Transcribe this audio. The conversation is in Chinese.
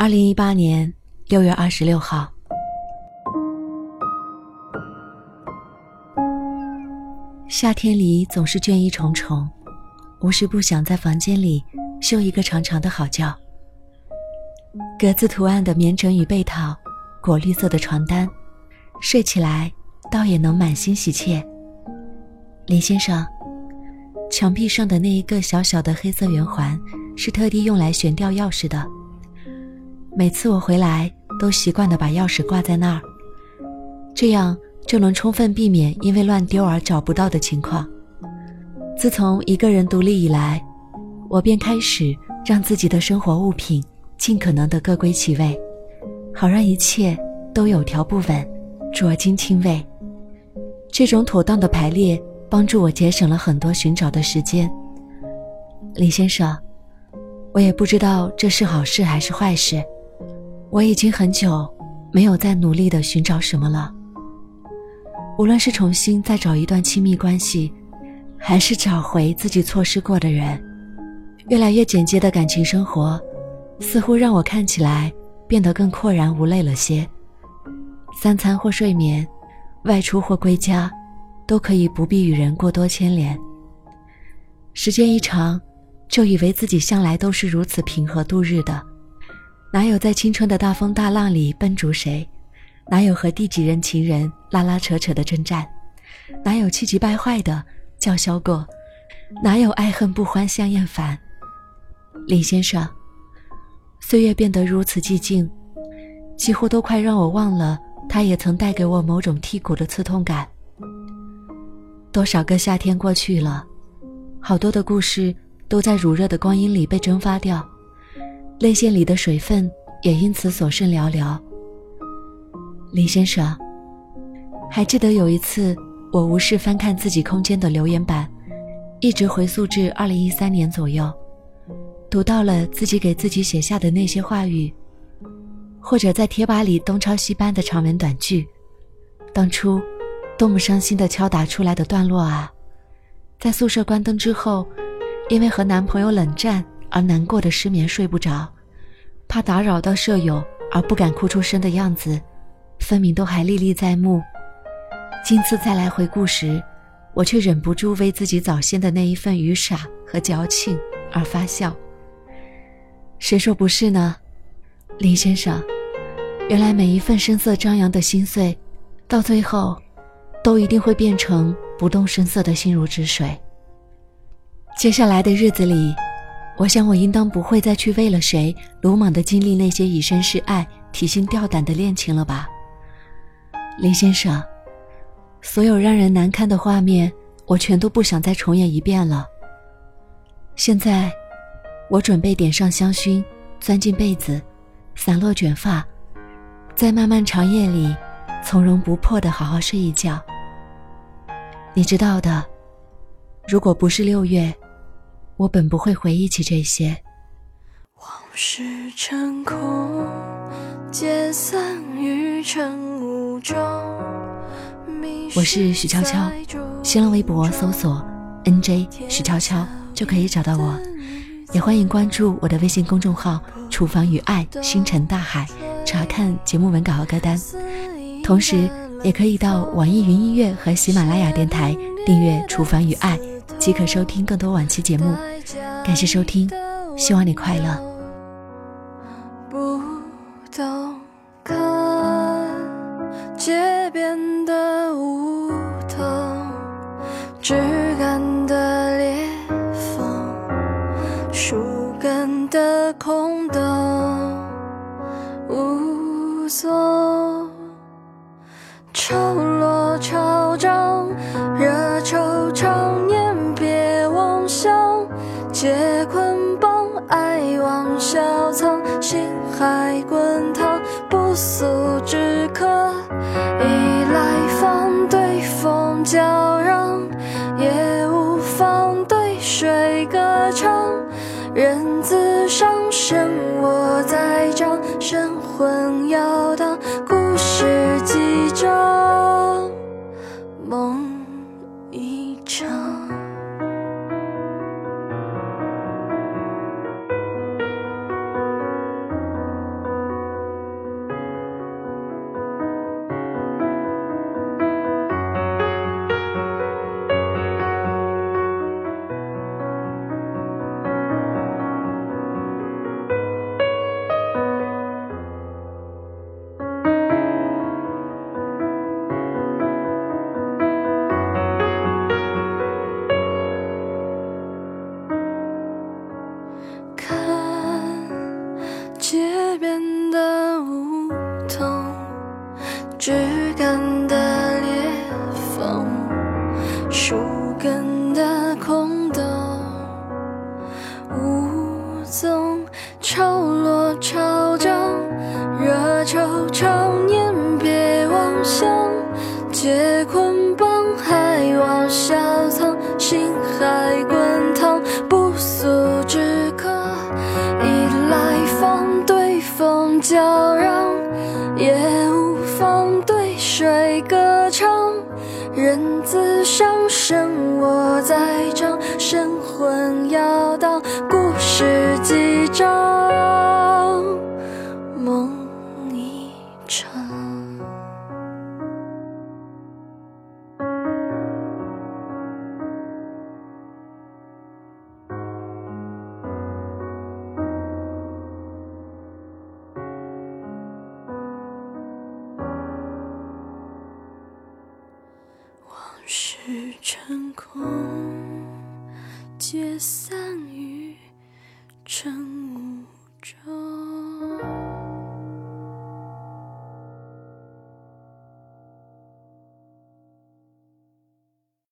二零一八年六月二十六号。夏天里总是倦意重重，无时不想在房间里休一个长长的好觉。格子图案的棉枕与被套，果绿色的床单，睡起来倒也能满心喜切。李先生，墙壁上的那一个小小的黑色圆环，是特地用来悬吊钥匙的。每次我回来，都习惯的把钥匙挂在那儿，这样。就能充分避免因为乱丢而找不到的情况。自从一个人独立以来，我便开始让自己的生活物品尽可能的各归其位，好让一切都有条不紊、着精清味。这种妥当的排列帮助我节省了很多寻找的时间。李先生，我也不知道这是好事还是坏事。我已经很久没有再努力的寻找什么了。无论是重新再找一段亲密关系，还是找回自己错失过的人，越来越简洁的感情生活，似乎让我看起来变得更阔然无累了些。三餐或睡眠，外出或归家，都可以不必与人过多牵连。时间一长，就以为自己向来都是如此平和度日的，哪有在青春的大风大浪里奔逐谁？哪有和第几任情人拉拉扯扯的征战？哪有气急败坏的叫嚣过？哪有爱恨不欢相厌烦？李先生，岁月变得如此寂静，几乎都快让我忘了，他也曾带给我某种剔骨的刺痛感。多少个夏天过去了，好多的故事都在乳热的光阴里被蒸发掉，泪腺里的水分也因此所剩寥寥。李先生，还记得有一次，我无事翻看自己空间的留言板，一直回溯至二零一三年左右，读到了自己给自己写下的那些话语，或者在贴吧里东抄西搬的长文短句。当初，多么伤心的敲打出来的段落啊！在宿舍关灯之后，因为和男朋友冷战而难过的失眠睡不着，怕打扰到舍友而不敢哭出声的样子。分明都还历历在目。今次再来回顾时，我却忍不住为自己早先的那一份愚傻和矫情而发笑。谁说不是呢，林先生？原来每一份声色张扬的心碎，到最后，都一定会变成不动声色的心如止水。接下来的日子里，我想我应当不会再去为了谁鲁莽的经历那些以身试爱、提心吊胆的恋情了吧。林先生，所有让人难堪的画面，我全都不想再重演一遍了。现在，我准备点上香薰，钻进被子，散落卷发，在漫漫长夜里，从容不迫的好好睡一觉。你知道的，如果不是六月，我本不会回忆起这些。往事成空，解散于尘我是许悄悄，新浪微博搜索 “nj 许悄悄”就可以找到我，也欢迎关注我的微信公众号“厨房与爱星辰大海”，查看节目文稿和歌单。同时，也可以到网易云音乐和喜马拉雅电台订阅“厨房与爱”，即可收听更多往期节目。感谢收听，希望你快乐。不懂看街边的梧桐枝干的裂缝，树根的空洞，无所潮落潮涨，皆捆绑爱往小藏，心海滚烫，不速之客，依来放对风叫嚷。也无妨对水歌唱，人自伤身，我在掌，神魂摇荡，也无妨对水歌唱，人自伤身我在场，神魂摇荡，故事几章，皆散于晨雾中。